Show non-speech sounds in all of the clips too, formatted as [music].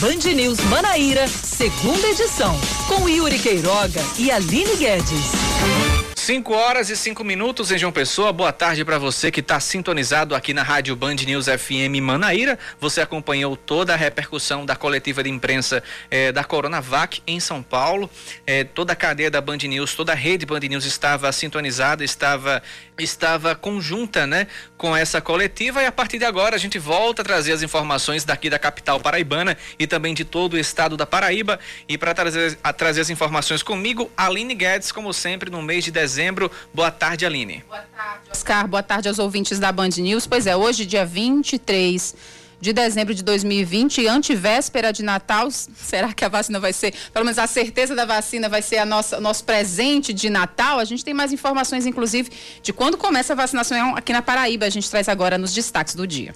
Band News Manaíra, segunda edição, com Yuri Queiroga e Aline Guedes. 5 horas e 5 minutos em João Pessoa. Boa tarde para você que está sintonizado aqui na Rádio Band News FM Manaíra. Você acompanhou toda a repercussão da coletiva de imprensa eh, da Coronavac em São Paulo. Eh, toda a cadeia da Band News, toda a rede Band News estava sintonizada, estava estava conjunta, né, com essa coletiva e a partir de agora a gente volta a trazer as informações daqui da capital paraibana e também de todo o estado da Paraíba e para trazer a trazer as informações comigo, Aline Guedes, como sempre no mês de dezembro. Boa tarde, Aline. Boa tarde, Oscar. Boa tarde aos ouvintes da Band News. Pois é, hoje, dia 23 de dezembro de 2020, antivéspera de Natal. Será que a vacina vai ser, pelo menos a certeza da vacina vai ser a nossa nosso presente de Natal? A gente tem mais informações, inclusive, de quando começa a vacinação aqui na Paraíba. A gente traz agora nos destaques do dia.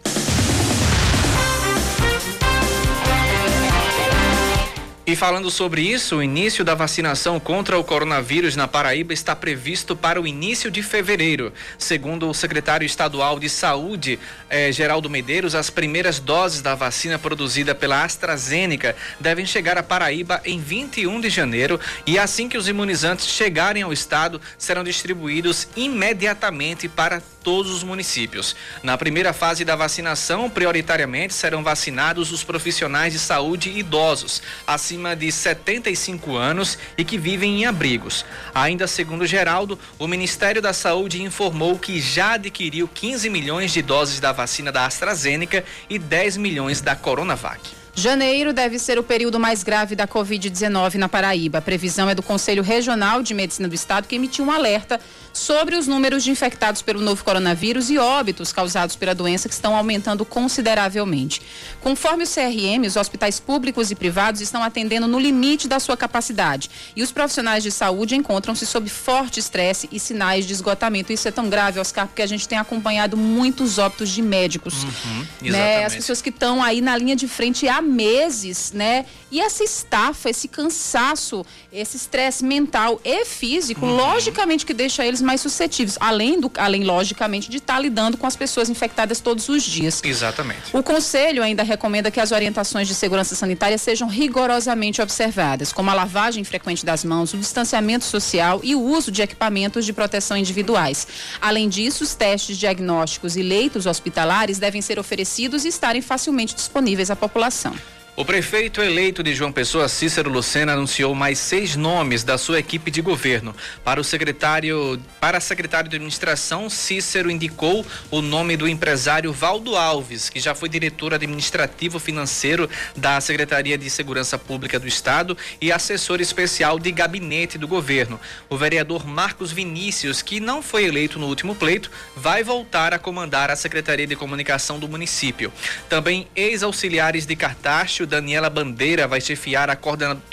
E falando sobre isso, o início da vacinação contra o coronavírus na Paraíba está previsto para o início de fevereiro. Segundo o secretário estadual de Saúde, eh, Geraldo Medeiros, as primeiras doses da vacina produzida pela AstraZeneca devem chegar à Paraíba em 21 de janeiro e assim que os imunizantes chegarem ao estado, serão distribuídos imediatamente para todos os municípios. Na primeira fase da vacinação, prioritariamente serão vacinados os profissionais de saúde idosos, acima de 75 anos e que vivem em abrigos. Ainda segundo Geraldo, o Ministério da Saúde informou que já adquiriu 15 milhões de doses da vacina da AstraZeneca e 10 milhões da Coronavac. Janeiro deve ser o período mais grave da Covid-19 na Paraíba. A previsão é do Conselho Regional de Medicina do Estado, que emitiu um alerta sobre os números de infectados pelo novo coronavírus e óbitos causados pela doença que estão aumentando consideravelmente. Conforme o CRM, os hospitais públicos e privados estão atendendo no limite da sua capacidade e os profissionais de saúde encontram-se sob forte estresse e sinais de esgotamento. Isso é tão grave, Oscar, porque a gente tem acompanhado muitos óbitos de médicos, uhum, né? As pessoas que estão aí na linha de frente há meses, né? E essa estafa, esse cansaço, esse estresse mental e físico, uhum. logicamente que deixa eles mais suscetíveis, além do, além logicamente de estar tá lidando com as pessoas infectadas todos os dias. Exatamente. O conselho ainda recomenda que as orientações de segurança sanitária sejam rigorosamente observadas, como a lavagem frequente das mãos, o distanciamento social e o uso de equipamentos de proteção individuais. Além disso, os testes diagnósticos e leitos hospitalares devem ser oferecidos e estarem facilmente disponíveis à população. O prefeito eleito de João Pessoa, Cícero Lucena, anunciou mais seis nomes da sua equipe de governo. Para o secretário, para a secretária de administração, Cícero indicou o nome do empresário Valdo Alves, que já foi diretor administrativo financeiro da Secretaria de Segurança Pública do Estado e assessor especial de gabinete do governo. O vereador Marcos Vinícius, que não foi eleito no último pleito, vai voltar a comandar a Secretaria de Comunicação do município. Também ex-auxiliares de Cartacho Daniela Bandeira vai chefiar a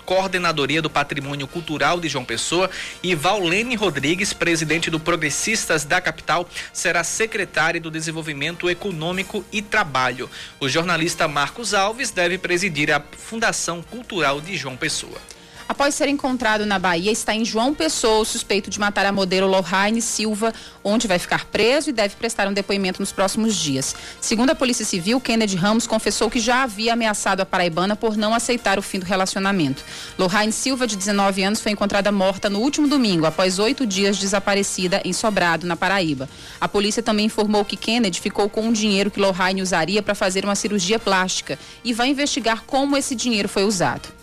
coordenadoria do Patrimônio Cultural de João Pessoa e Valene Rodrigues, presidente do Progressistas da capital, será secretário do Desenvolvimento Econômico e Trabalho. O jornalista Marcos Alves deve presidir a Fundação Cultural de João Pessoa após ser encontrado na Bahia, está em João Pessoa, suspeito de matar a modelo Lohane Silva, onde vai ficar preso e deve prestar um depoimento nos próximos dias. Segundo a Polícia Civil, Kennedy Ramos confessou que já havia ameaçado a paraibana por não aceitar o fim do relacionamento. Lohane Silva, de 19 anos, foi encontrada morta no último domingo, após oito dias desaparecida em Sobrado, na Paraíba. A polícia também informou que Kennedy ficou com um dinheiro que Lohane usaria para fazer uma cirurgia plástica e vai investigar como esse dinheiro foi usado.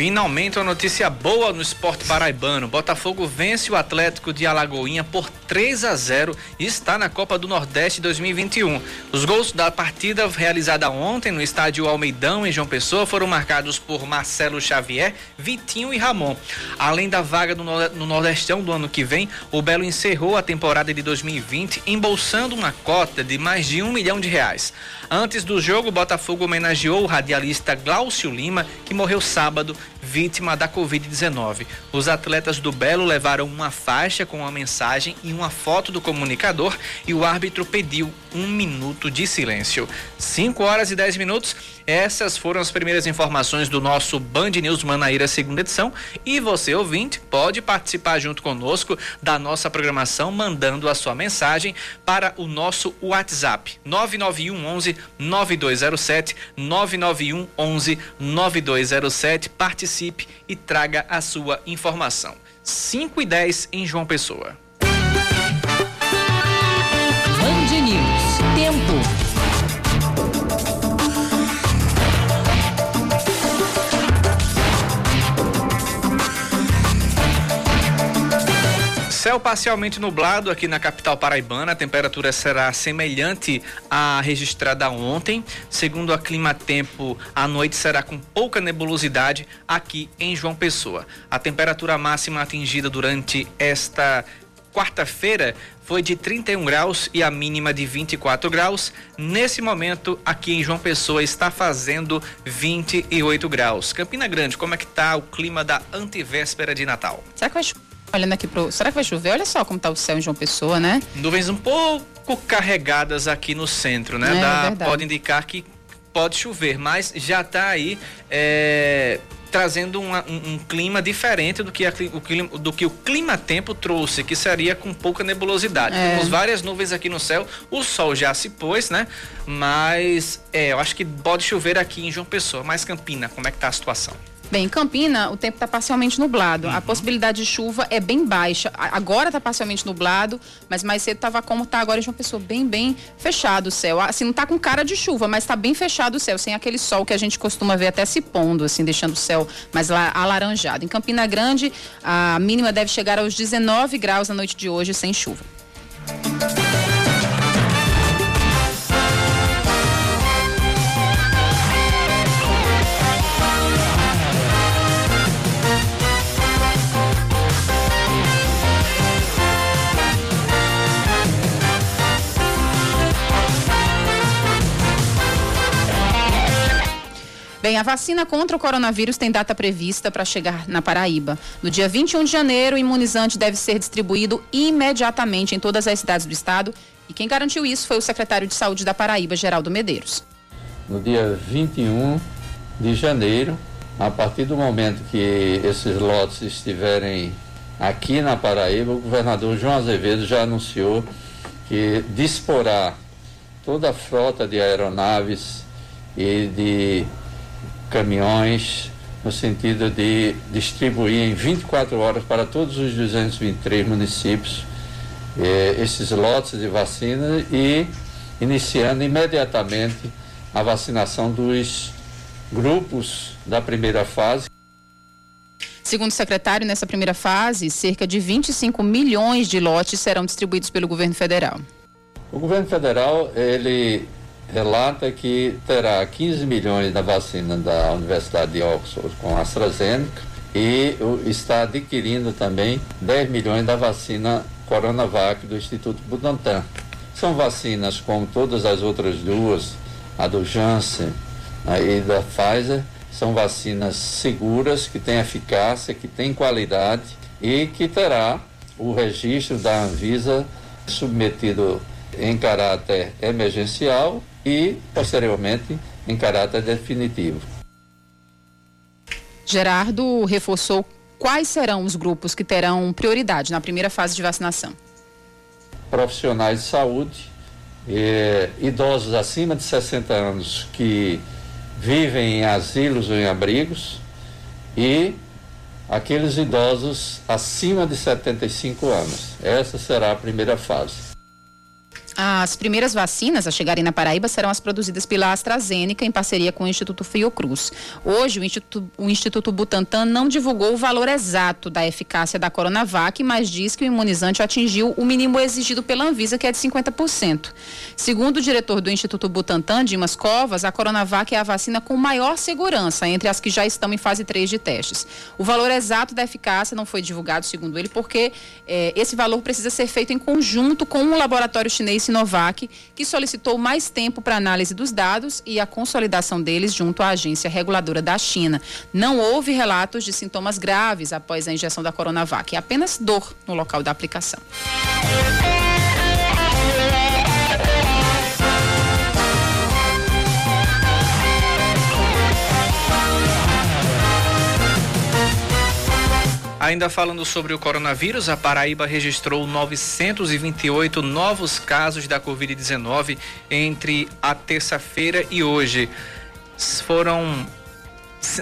Finalmente uma notícia boa no esporte paraibano. Botafogo vence o Atlético de Alagoinha por 3 a 0 e está na Copa do Nordeste 2021. Os gols da partida realizada ontem no estádio Almeidão em João Pessoa foram marcados por Marcelo Xavier, Vitinho e Ramon. Além da vaga no Nordestão do ano que vem, o Belo encerrou a temporada de 2020 embolsando uma cota de mais de um milhão de reais. Antes do jogo, o Botafogo homenageou o radialista Glaucio Lima, que morreu sábado vítima da Covid-19. Os atletas do Belo levaram uma faixa com uma mensagem e uma foto do comunicador e o árbitro pediu um minuto de silêncio. 5 horas e 10 minutos. Essas foram as primeiras informações do nosso Band News Manaíra segunda edição. E você, ouvinte, pode participar junto conosco da nossa programação, mandando a sua mensagem para o nosso WhatsApp 991 11 9207 991 11 9207. Participe e traga a sua informação. 5 e 10 em João Pessoa. Céu parcialmente nublado aqui na capital paraibana. A temperatura será semelhante à registrada ontem. Segundo a Clima Tempo, a noite será com pouca nebulosidade aqui em João Pessoa. A temperatura máxima atingida durante esta quarta-feira foi de 31 graus e a mínima de 24 graus. Nesse momento, aqui em João Pessoa está fazendo 28 graus. Campina Grande, como é que tá o clima da antivéspera de Natal? Será que vai Olhando aqui pro. Será que vai chover? Olha só como tá o céu em João Pessoa, né? Nuvens um pouco carregadas aqui no centro, né? É, verdade. pode indicar que pode chover, mas já está aí é, trazendo uma- um, um clima diferente do que, a o clima, do que o clima-tempo trouxe, que seria com pouca nebulosidade. É. Temos várias nuvens aqui no céu, o sol já se pôs, né? Mas é, eu acho que pode chover aqui em João Pessoa. Mas Campina, como é que tá a situação? Bem, em Campina, o tempo está parcialmente nublado. A possibilidade de chuva é bem baixa. Agora está parcialmente nublado, mas mais cedo estava como está agora em João Pessoa, bem, bem fechado o céu. Assim, não está com cara de chuva, mas está bem fechado o céu, sem aquele sol que a gente costuma ver até se pondo, assim, deixando o céu mais la- alaranjado. Em Campina Grande, a mínima deve chegar aos 19 graus na noite de hoje, sem chuva. Bem, a vacina contra o coronavírus tem data prevista para chegar na Paraíba. No dia 21 de janeiro, o imunizante deve ser distribuído imediatamente em todas as cidades do estado. E quem garantiu isso foi o secretário de Saúde da Paraíba, Geraldo Medeiros. no dia 21 de janeiro, a partir do momento que esses lotes estiverem aqui na Paraíba, o governador João Azevedo já anunciou que disporá toda a frota de aeronaves e de caminhões no sentido de distribuir em 24 horas para todos os 223 municípios eh, esses lotes de vacina e iniciando imediatamente a vacinação dos grupos da primeira fase. Segundo o secretário, nessa primeira fase, cerca de 25 milhões de lotes serão distribuídos pelo governo federal. O governo federal, ele relata que terá 15 milhões da vacina da Universidade de Oxford com AstraZeneca e está adquirindo também 10 milhões da vacina Coronavac do Instituto Butantan. São vacinas como todas as outras duas, a do Janssen né, e da Pfizer, são vacinas seguras, que têm eficácia, que têm qualidade e que terá o registro da Anvisa submetido em caráter emergencial e, posteriormente, em caráter definitivo. Gerardo reforçou quais serão os grupos que terão prioridade na primeira fase de vacinação. Profissionais de saúde, eh, idosos acima de 60 anos que vivem em asilos ou em abrigos e aqueles idosos acima de 75 anos. Essa será a primeira fase. As primeiras vacinas a chegarem na Paraíba serão as produzidas pela AstraZeneca em parceria com o Instituto Fiocruz. Hoje, o Instituto, o Instituto Butantan não divulgou o valor exato da eficácia da Coronavac, mas diz que o imunizante atingiu o mínimo exigido pela Anvisa, que é de 50%. Segundo o diretor do Instituto Butantan, Dimas Covas, a Coronavac é a vacina com maior segurança entre as que já estão em fase 3 de testes. O valor exato da eficácia não foi divulgado, segundo ele, porque eh, esse valor precisa ser feito em conjunto com o laboratório chinês Sinovac, que solicitou mais tempo para análise dos dados e a consolidação deles junto à agência reguladora da China. Não houve relatos de sintomas graves após a injeção da Coronavac, apenas dor no local da aplicação. Ainda falando sobre o coronavírus, a Paraíba registrou 928 novos casos da Covid-19 entre a terça-feira e hoje. Foram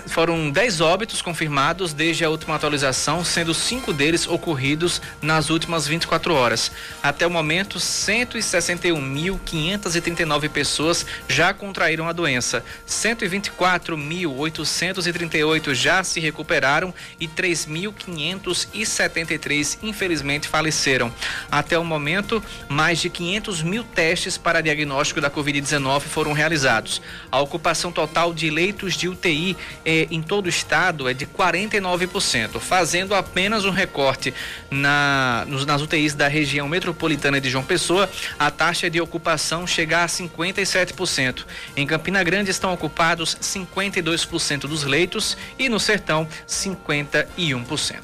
foram 10 óbitos confirmados desde a última atualização, sendo cinco deles ocorridos nas últimas 24 horas. Até o momento, 161.539 pessoas já contraíram a doença, 124.838 já se recuperaram e 3.573 infelizmente faleceram. Até o momento, mais de 500 mil testes para diagnóstico da Covid-19 foram realizados. A ocupação total de leitos de UTI é, em todo o estado é de 49%, fazendo apenas um recorte na, nos, nas UTIs da região metropolitana de João Pessoa, a taxa de ocupação chega a 57%. Em Campina Grande estão ocupados 52% dos leitos e no Sertão 51%.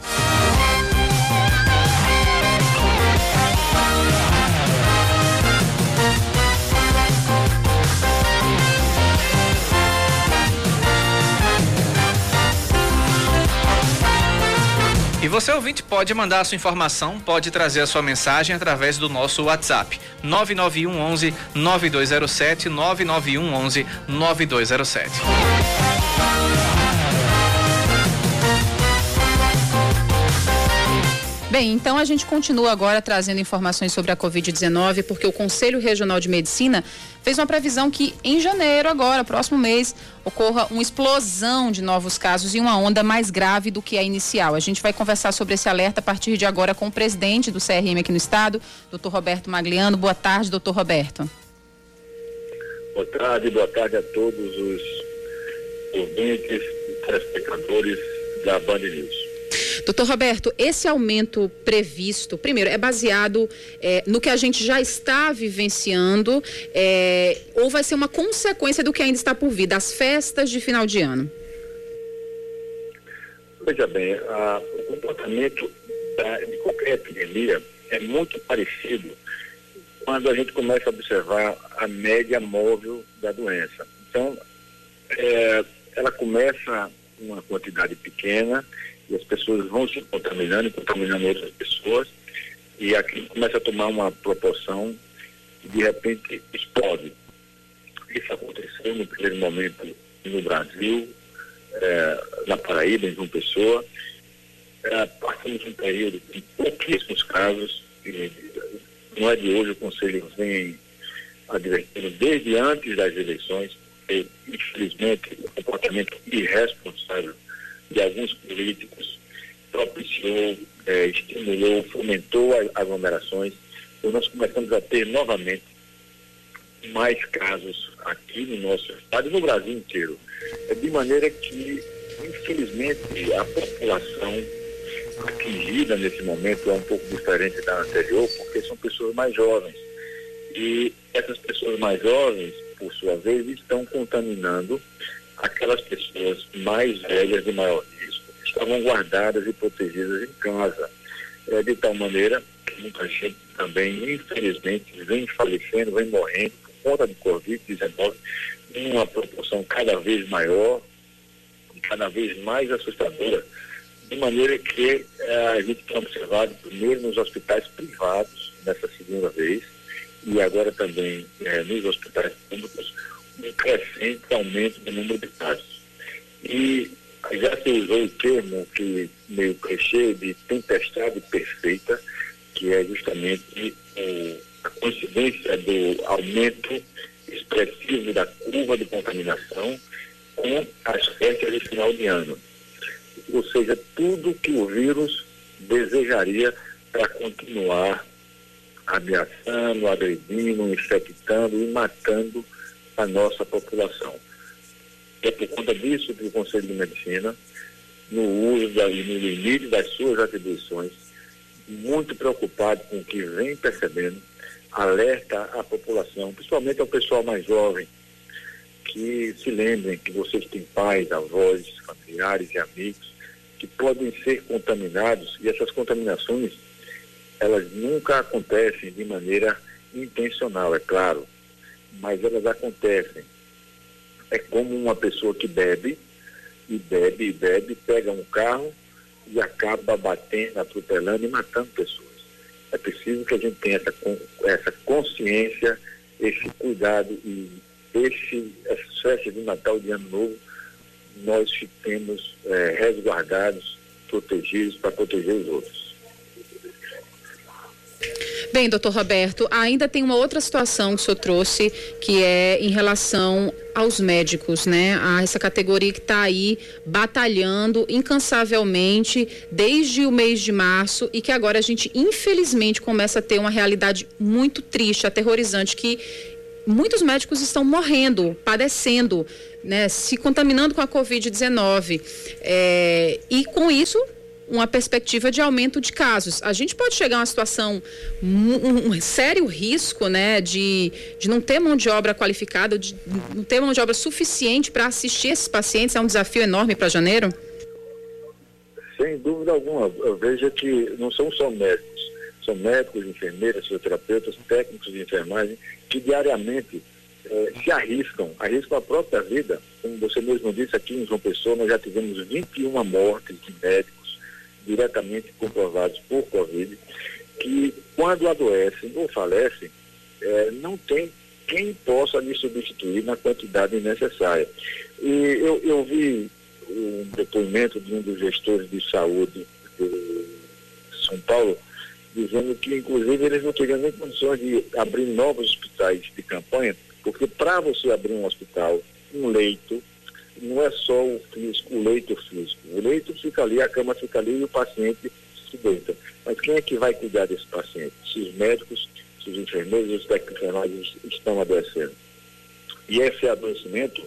E você ouvinte pode mandar a sua informação, pode trazer a sua mensagem através do nosso WhatsApp 991 11 9207 991 11 9207. Bem, então a gente continua agora trazendo informações sobre a Covid-19, porque o Conselho Regional de Medicina fez uma previsão que em janeiro, agora, próximo mês, ocorra uma explosão de novos casos e uma onda mais grave do que a inicial. A gente vai conversar sobre esse alerta a partir de agora com o presidente do CRM aqui no estado, doutor Roberto Magliano. Boa tarde, doutor Roberto. Boa tarde, boa tarde a todos os ouvintes e telespectadores da Band News. Doutor Roberto, esse aumento previsto, primeiro, é baseado é, no que a gente já está vivenciando é, ou vai ser uma consequência do que ainda está por vir, das festas de final de ano? Veja bem, a, o comportamento da, de qualquer epidemia é muito parecido quando a gente começa a observar a média móvel da doença. Então, é, ela começa uma quantidade pequena e as pessoas vão se contaminando e contaminando outras pessoas e aquilo começa a tomar uma proporção e de repente explode. Isso aconteceu no primeiro momento no Brasil, eh, na Paraíba, em João Pessoa. Eh, passamos um período de pouquíssimos casos, e não é de hoje o Conselho vem advertindo desde antes das eleições, infelizmente, o comportamento irresponsável de alguns políticos propiciou, é, estimulou, fomentou aglomerações. Então nós começamos a ter novamente mais casos aqui no nosso estado e no Brasil inteiro. É de maneira que, infelizmente, a população atingida nesse momento é um pouco diferente da anterior, porque são pessoas mais jovens. E essas pessoas mais jovens, por sua vez, estão contaminando aquelas pessoas mais velhas de maior risco estavam guardadas e protegidas em casa. É, de tal maneira que muita gente também, infelizmente, vem falecendo, vem morrendo por conta do Covid-19 em uma proporção cada vez maior, cada vez mais assustadora, de maneira que é, a gente tem observado primeiro nos hospitais privados, nessa segunda vez, e agora também é, nos hospitais públicos, um crescente aumento do número de casos. E já se usou o termo que meio clichê de tempestade perfeita, que é justamente o, a coincidência do aumento expressivo da curva de contaminação com as festas de final de ano. Ou seja, tudo que o vírus desejaria para continuar ameaçando, agredindo, infectando e matando a nossa população. É por conta disso que o Conselho de Medicina, no uso da, no limite das suas atribuições, muito preocupado com o que vem percebendo, alerta à população, principalmente ao pessoal mais jovem, que se lembrem que vocês têm pais, avós, familiares e amigos que podem ser contaminados e essas contaminações elas nunca acontecem de maneira intencional, é claro, mas elas acontecem. É como uma pessoa que bebe e bebe e bebe, pega um carro e acaba batendo, atropelando e matando pessoas. É preciso que a gente tenha essa, essa consciência, esse cuidado e esse, essa festa de Natal de Ano Novo, nós fiquemos é, resguardados, protegidos para proteger os outros. Bem, doutor Roberto, ainda tem uma outra situação que o senhor trouxe, que é em relação aos médicos, né? A essa categoria que está aí batalhando incansavelmente desde o mês de março e que agora a gente, infelizmente, começa a ter uma realidade muito triste, aterrorizante, que muitos médicos estão morrendo, padecendo, né, se contaminando com a Covid-19. É, e com isso, uma perspectiva de aumento de casos. A gente pode chegar a uma situação, um, um sério risco, né, de, de não ter mão de obra qualificada, de não ter mão de obra suficiente para assistir esses pacientes. É um desafio enorme para janeiro? Sem dúvida alguma. Eu vejo que não são só médicos são médicos, enfermeiras, fisioterapeutas, técnicos de enfermagem, que diariamente eh, se arriscam, arriscam a própria vida. Como você mesmo disse, aqui em João Pessoa nós já tivemos 21 mortes de médicos diretamente comprovados por Covid, que quando adoecem ou falecem, eh, não tem quem possa lhe substituir na quantidade necessária. E eu, eu vi um depoimento de um dos gestores de saúde de São Paulo, dizendo que, inclusive, eles não teriam nem condições de abrir novos hospitais de campanha, porque para você abrir um hospital, um leito, não é só o físico, o leito físico. O leito fica ali, a cama fica ali e o paciente se deita. Mas quem é que vai cuidar desse paciente? Se os médicos, se os enfermeiros, os técnicos estão adoecendo. E esse adoecimento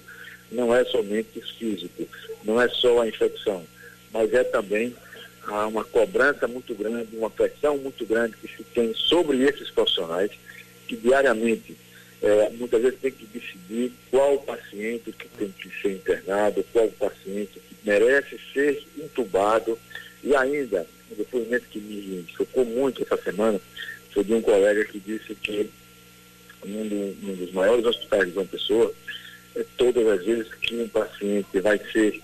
não é somente físico, não é só a infecção, mas é também há uma cobrança muito grande, uma pressão muito grande que se tem sobre esses profissionais, que diariamente, é, muitas vezes, tem que decidir qual paciente que tem que ser internado, qual paciente que merece ser intubado. E ainda, um depoimento que me chocou muito essa semana foi de um colega que disse que num, do, num dos maiores hospitais de João Pessoa, é, todas as vezes que um paciente vai ser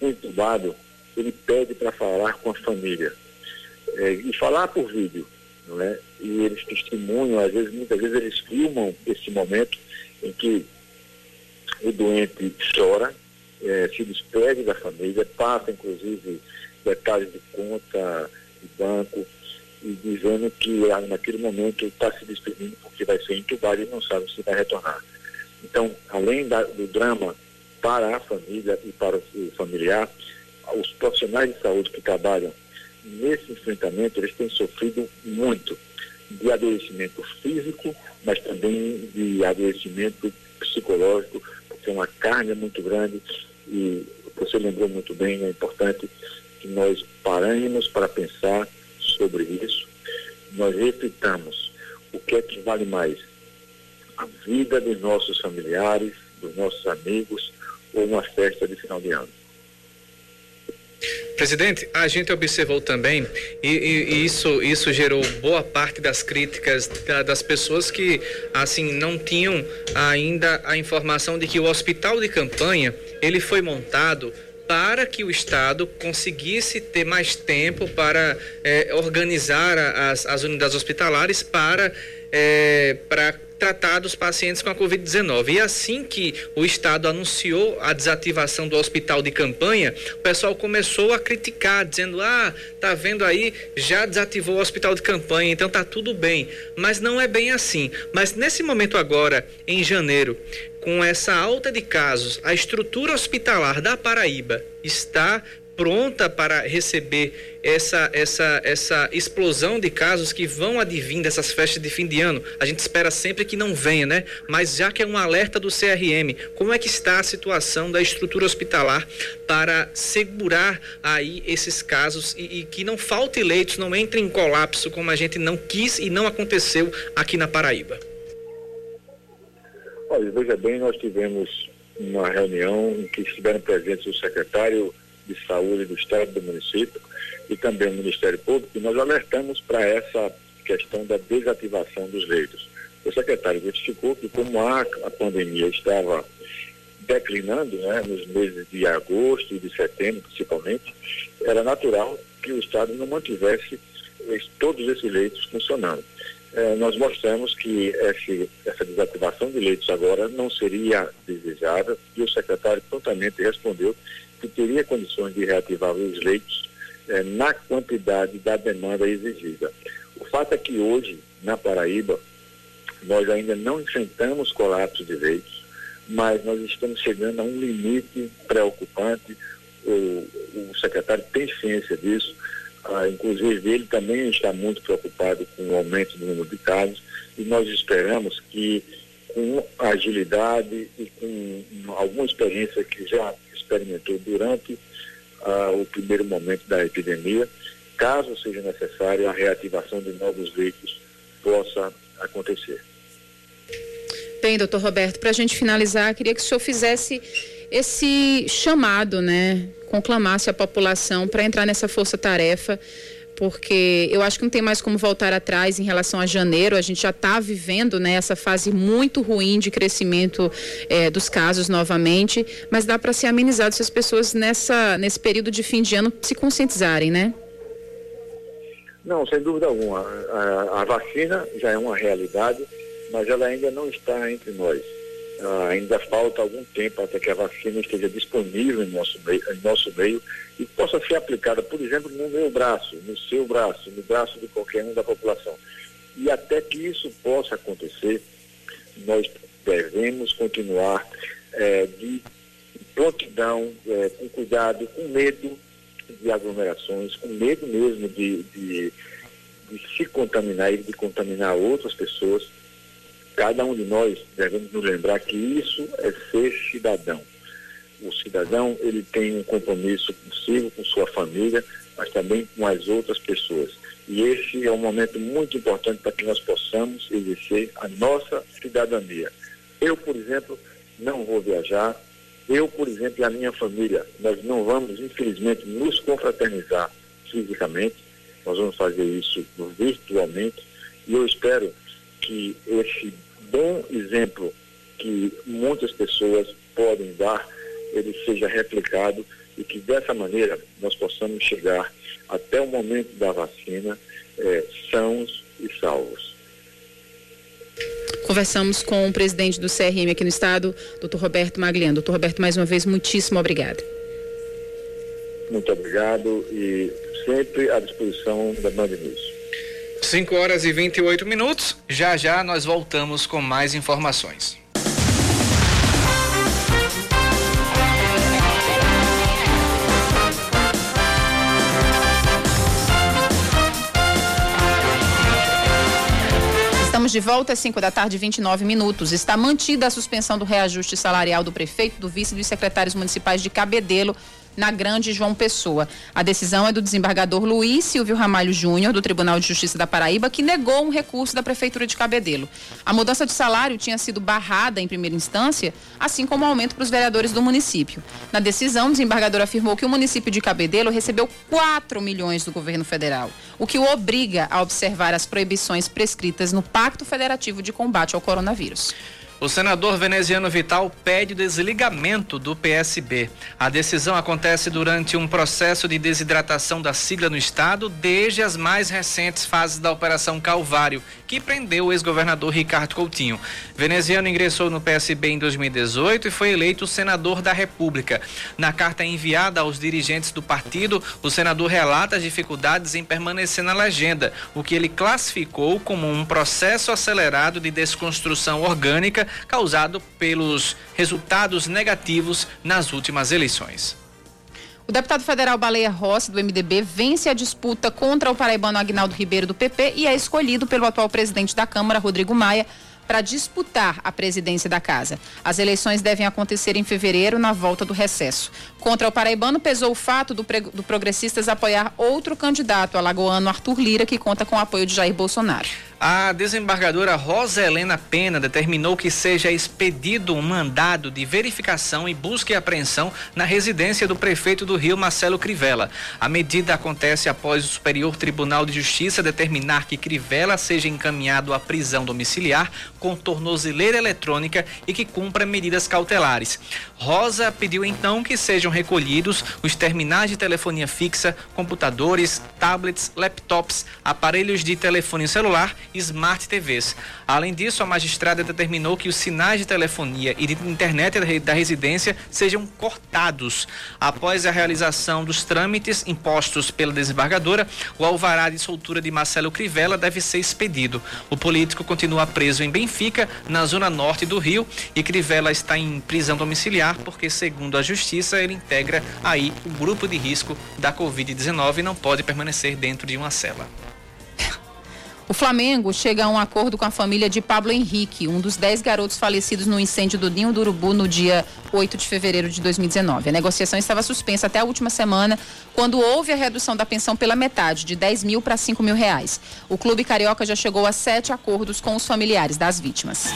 intubado, ele pede para falar com a família. É, e falar por vídeo, não é? E eles testemunham, às vezes, muitas vezes eles filmam esse momento em que o doente chora, é, se despede da família, passa inclusive detalhes de conta, de banco, e dizendo que ah, naquele momento está se despedindo porque vai ser entubado e não sabe se vai retornar. Então, além da, do drama para a família e para o familiar, os profissionais de saúde que trabalham nesse enfrentamento, eles têm sofrido muito de adoecimento físico, mas também de adoecimento psicológico, porque é uma carga muito grande e você lembrou muito bem, é importante que nós paremos para pensar sobre isso, nós reflitamos o que é que vale mais, a vida dos nossos familiares, dos nossos amigos ou uma festa de final de ano. Presidente, a gente observou também, e, e, e, isso, isso gerou boa parte das críticas da, das pessoas que, assim, não tinham ainda a informação de que o hospital de campanha, ele foi montado para que o Estado conseguisse ter mais tempo para é, organizar as, as unidades hospitalares para, é, para tratar dos pacientes com a Covid-19. E assim que o Estado anunciou a desativação do hospital de campanha, o pessoal começou a criticar, dizendo: ah, tá vendo aí, já desativou o hospital de campanha, então tá tudo bem. Mas não é bem assim. Mas nesse momento agora, em janeiro, com essa alta de casos, a estrutura hospitalar da Paraíba está pronta para receber essa, essa, essa explosão de casos que vão advir dessas festas de fim de ano? A gente espera sempre que não venha, né? Mas já que é um alerta do CRM, como é que está a situação da estrutura hospitalar para segurar aí esses casos e, e que não falte leitos, não entre em colapso como a gente não quis e não aconteceu aqui na Paraíba? Olha, veja bem, nós tivemos uma reunião em que estiveram presentes o secretário de Saúde do Estado do município e também o Ministério Público, nós alertamos para essa questão da desativação dos leitos. O secretário justificou que como a, a pandemia estava declinando né, nos meses de agosto e de setembro, principalmente, era natural que o Estado não mantivesse todos esses leitos funcionando. Eh, nós mostramos que esse, essa desativação de leitos agora não seria desejável e o secretário prontamente respondeu que teria condições de reativar os leitos eh, na quantidade da demanda exigida. O fato é que hoje, na Paraíba, nós ainda não enfrentamos colapso de leitos, mas nós estamos chegando a um limite preocupante. O, o secretário tem ciência disso, ah, inclusive ele também está muito preocupado com o aumento do número de casos e nós esperamos que com agilidade e com alguma experiência que já experimentou durante uh, o primeiro momento da epidemia, caso seja necessário, a reativação de novos leitos possa acontecer. Bem, doutor Roberto, para a gente finalizar, queria que o senhor fizesse esse chamado, né? Conclamasse a população para entrar nessa força-tarefa porque eu acho que não tem mais como voltar atrás em relação a janeiro. A gente já está vivendo né, essa fase muito ruim de crescimento é, dos casos novamente, mas dá para ser amenizado se as pessoas nessa, nesse período de fim de ano se conscientizarem, né? Não, sem dúvida alguma. A, a vacina já é uma realidade, mas ela ainda não está entre nós. Uh, ainda falta algum tempo até que a vacina esteja disponível em nosso meio, em nosso meio e possa ser aplicada, por exemplo, no meu braço, no seu braço, no braço de qualquer um da população. E até que isso possa acontecer, nós devemos continuar é, de prontidão, é, com cuidado, com medo de aglomerações, com medo mesmo de, de, de se contaminar e de contaminar outras pessoas cada um de nós devemos nos lembrar que isso é ser cidadão. O cidadão, ele tem um compromisso consigo, com sua família, mas também com as outras pessoas. E esse é um momento muito importante para que nós possamos exercer a nossa cidadania. Eu, por exemplo, não vou viajar. Eu, por exemplo, e a minha família, nós não vamos, infelizmente, nos confraternizar fisicamente. Nós vamos fazer isso virtualmente. E eu espero que esse bom exemplo que muitas pessoas podem dar, ele seja replicado e que dessa maneira nós possamos chegar até o momento da vacina é, sãos e salvos. Conversamos com o presidente do CRM aqui no estado, doutor Roberto Magliano. Doutor Roberto, mais uma vez, muitíssimo obrigado. Muito obrigado e sempre à disposição da Band News. 5 horas e 28 minutos. Já já nós voltamos com mais informações. Estamos de volta às 5 da tarde, 29 minutos. Está mantida a suspensão do reajuste salarial do prefeito, do vice e dos secretários municipais de Cabedelo na Grande João Pessoa. A decisão é do desembargador Luiz Silvio Ramalho Júnior, do Tribunal de Justiça da Paraíba, que negou um recurso da Prefeitura de Cabedelo. A mudança de salário tinha sido barrada em primeira instância, assim como o aumento para os vereadores do município. Na decisão, o desembargador afirmou que o município de Cabedelo recebeu 4 milhões do governo federal, o que o obriga a observar as proibições prescritas no Pacto Federativo de Combate ao Coronavírus. O senador veneziano Vital pede o desligamento do PSB. A decisão acontece durante um processo de desidratação da sigla no estado desde as mais recentes fases da Operação Calvário, que prendeu o ex-governador Ricardo Coutinho. Veneziano ingressou no PSB em 2018 e foi eleito senador da República. Na carta enviada aos dirigentes do partido, o senador relata as dificuldades em permanecer na legenda, o que ele classificou como um processo acelerado de desconstrução orgânica causado pelos resultados negativos nas últimas eleições. O deputado federal Baleia Rossi, do MDB, vence a disputa contra o paraibano Agnaldo Ribeiro, do PP, e é escolhido pelo atual presidente da Câmara, Rodrigo Maia, para disputar a presidência da casa. As eleições devem acontecer em fevereiro, na volta do recesso. Contra o paraibano, pesou o fato do, do Progressistas apoiar outro candidato, alagoano Arthur Lira, que conta com o apoio de Jair Bolsonaro. A desembargadora Rosa Helena Pena determinou que seja expedido um mandado de verificação e busca e apreensão na residência do prefeito do Rio, Marcelo Crivella. A medida acontece após o Superior Tribunal de Justiça determinar que Crivella seja encaminhado à prisão domiciliar com tornozeleira eletrônica e que cumpra medidas cautelares. Rosa pediu então que sejam recolhidos os terminais de telefonia fixa, computadores, tablets, laptops, aparelhos de telefone celular Smart TVs. Além disso, a magistrada determinou que os sinais de telefonia e de internet da residência sejam cortados. Após a realização dos trâmites impostos pela desembargadora, o alvará de soltura de Marcelo Crivella deve ser expedido. O político continua preso em Benfica, na zona norte do Rio, e Crivella está em prisão domiciliar porque, segundo a justiça, ele integra aí o grupo de risco da Covid-19 e não pode permanecer dentro de uma cela. O Flamengo chega a um acordo com a família de Pablo Henrique, um dos dez garotos falecidos no incêndio do Ninho do Urubu no dia 8 de fevereiro de 2019. A negociação estava suspensa até a última semana, quando houve a redução da pensão pela metade, de 10 mil para 5 mil reais. O clube carioca já chegou a sete acordos com os familiares das vítimas.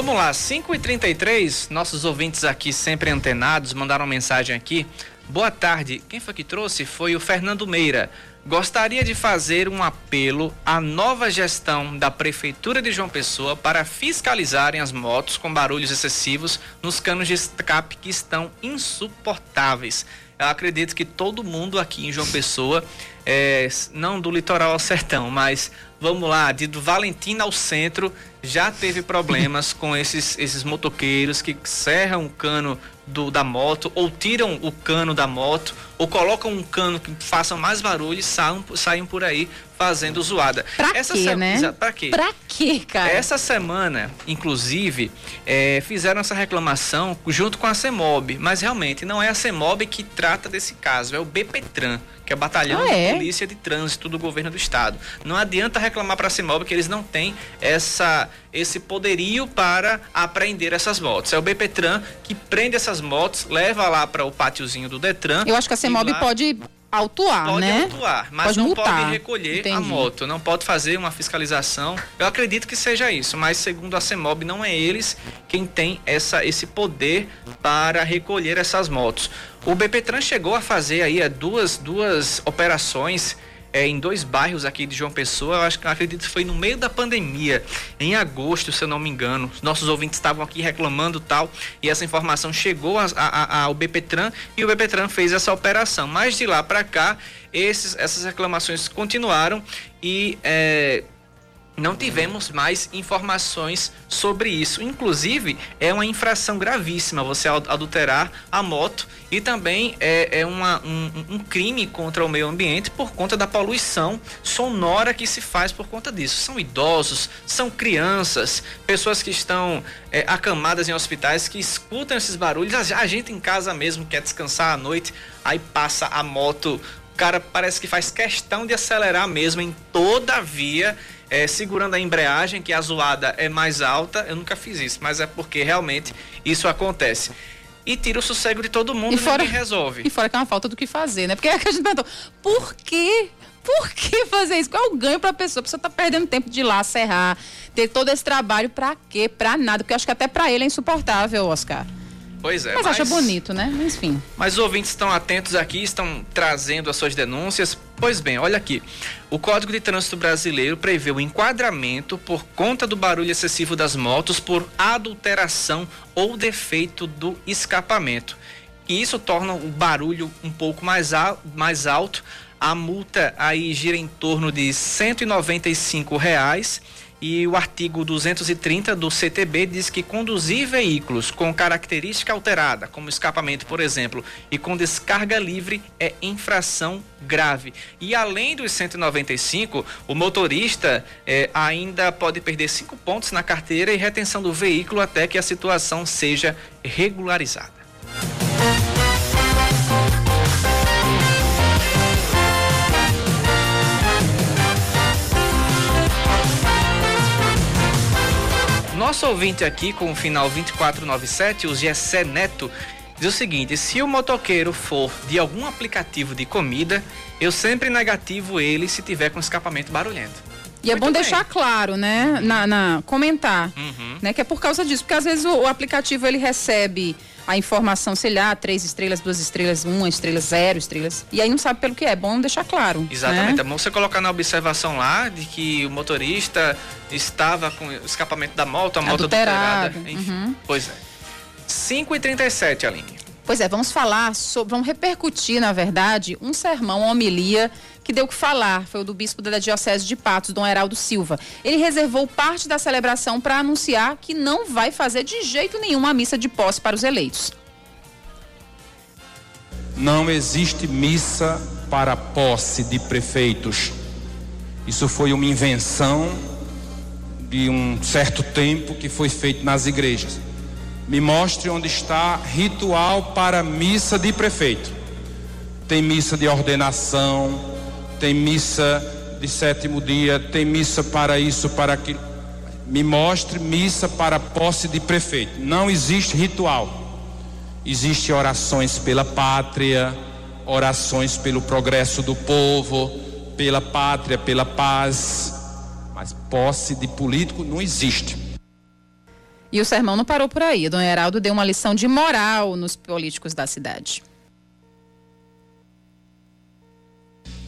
Vamos lá, 5h33, nossos ouvintes aqui sempre antenados mandaram mensagem aqui. Boa tarde, quem foi que trouxe? Foi o Fernando Meira. Gostaria de fazer um apelo à nova gestão da Prefeitura de João Pessoa para fiscalizarem as motos com barulhos excessivos nos canos de escape que estão insuportáveis. Eu acredito que todo mundo aqui em João Pessoa, é, não do litoral ao sertão, mas vamos lá, de Valentina ao centro, já teve problemas com esses, esses motoqueiros que serram o cano do, da moto, ou tiram o cano da moto, ou colocam um cano que faça mais barulho e saiam, saiam por aí fazendo zoada. Pra Essa quê, né? Pra quê? Pra quê, cara? Essa semana, inclusive, é, fizeram essa reclamação junto com a CEMOB, mas realmente não é a CEMOB que trata desse caso, é o BPTran, que é o Batalhão ah, é? de Polícia de Trânsito do Governo do Estado. Não adianta reclamar para a CEMOB que eles não têm essa, esse poderio para apreender essas motos. É o BPTran que prende essas motos, leva lá para o pátiozinho do Detran. Eu acho que a CEMOB lá... pode autuar, pode né? Pode autuar, mas pode não multar. pode recolher Entendi. a moto, não pode fazer uma fiscalização. Eu acredito que seja isso, mas segundo a CEMOB não é eles quem tem essa, esse poder para recolher essas motos. O BPTran chegou a fazer aí duas, duas operações é, em dois bairros aqui de João Pessoa. Eu acho que acredito que foi no meio da pandemia, em agosto, se eu não me engano. Nossos ouvintes estavam aqui reclamando tal, e essa informação chegou a, a, a, ao BPTran e o BPTran fez essa operação. Mas de lá para cá, esses, essas reclamações continuaram e é, não tivemos mais informações sobre isso. Inclusive, é uma infração gravíssima você adulterar a moto e também é, é uma, um, um, crime contra o meio ambiente por conta da poluição sonora que se faz por conta disso. São idosos, são crianças, pessoas que estão é, acamadas em hospitais que escutam esses barulhos. A, a gente em casa mesmo quer descansar à noite, aí passa a moto. O cara parece que faz questão de acelerar mesmo em toda a via é, segurando a embreagem, que a zoada é mais alta. Eu nunca fiz isso, mas é porque realmente isso acontece. E tira o sossego de todo mundo e, fora, resolve. E fora que é uma falta do que fazer, né? Porque é [laughs] que a gente perguntou, por quê? Por que fazer isso? Qual é o ganho para a pessoa? A pessoa tá perdendo tempo de ir lá serrar, ter todo esse trabalho para quê? Para nada, porque eu acho que até para ele é insuportável, Oscar. Pois é. Mas, mas acha bonito, né? Mas, enfim. Mas os ouvintes estão atentos aqui, estão trazendo as suas denúncias. Pois bem, olha aqui. O Código de Trânsito Brasileiro prevê o enquadramento por conta do barulho excessivo das motos por adulteração ou defeito do escapamento. E isso torna o barulho um pouco mais, al mais alto. A multa aí gira em torno de 195 reais e o artigo 230 do CTB diz que conduzir veículos com característica alterada, como escapamento, por exemplo, e com descarga livre é infração grave. E além dos 195, o motorista eh, ainda pode perder cinco pontos na carteira e retenção do veículo até que a situação seja regularizada. Nosso ouvinte aqui com o final 2497, o Gessé Neto, diz o seguinte: se o motoqueiro for de algum aplicativo de comida, eu sempre negativo ele se tiver com escapamento barulhento. E é bom bem. deixar claro, né? Na, na comentar, uhum. né? Que é por causa disso, porque às vezes o, o aplicativo ele recebe a informação, sei lá, três estrelas, duas estrelas, uma estrela, zero estrelas. E aí não sabe pelo que é. É bom deixar claro. Exatamente. Né? É bom você colocar na observação lá de que o motorista estava com o escapamento da moto, a moto adulterada. adulterada enfim. Uhum. Pois é. 5 e 37 Aline. Pois é, vamos falar sobre, vamos repercutir, na verdade, um sermão, uma homilia que deu o que falar. Foi o do bispo da Diocese de Patos, Dom Heraldo Silva. Ele reservou parte da celebração para anunciar que não vai fazer de jeito nenhum a missa de posse para os eleitos. Não existe missa para posse de prefeitos. Isso foi uma invenção de um certo tempo que foi feito nas igrejas. Me mostre onde está ritual para missa de prefeito. Tem missa de ordenação, tem missa de sétimo dia, tem missa para isso, para aquilo. Me mostre missa para posse de prefeito. Não existe ritual. Existem orações pela pátria, orações pelo progresso do povo, pela pátria, pela paz. Mas posse de político não existe. E o sermão não parou por aí. Dom Heraldo deu uma lição de moral nos políticos da cidade.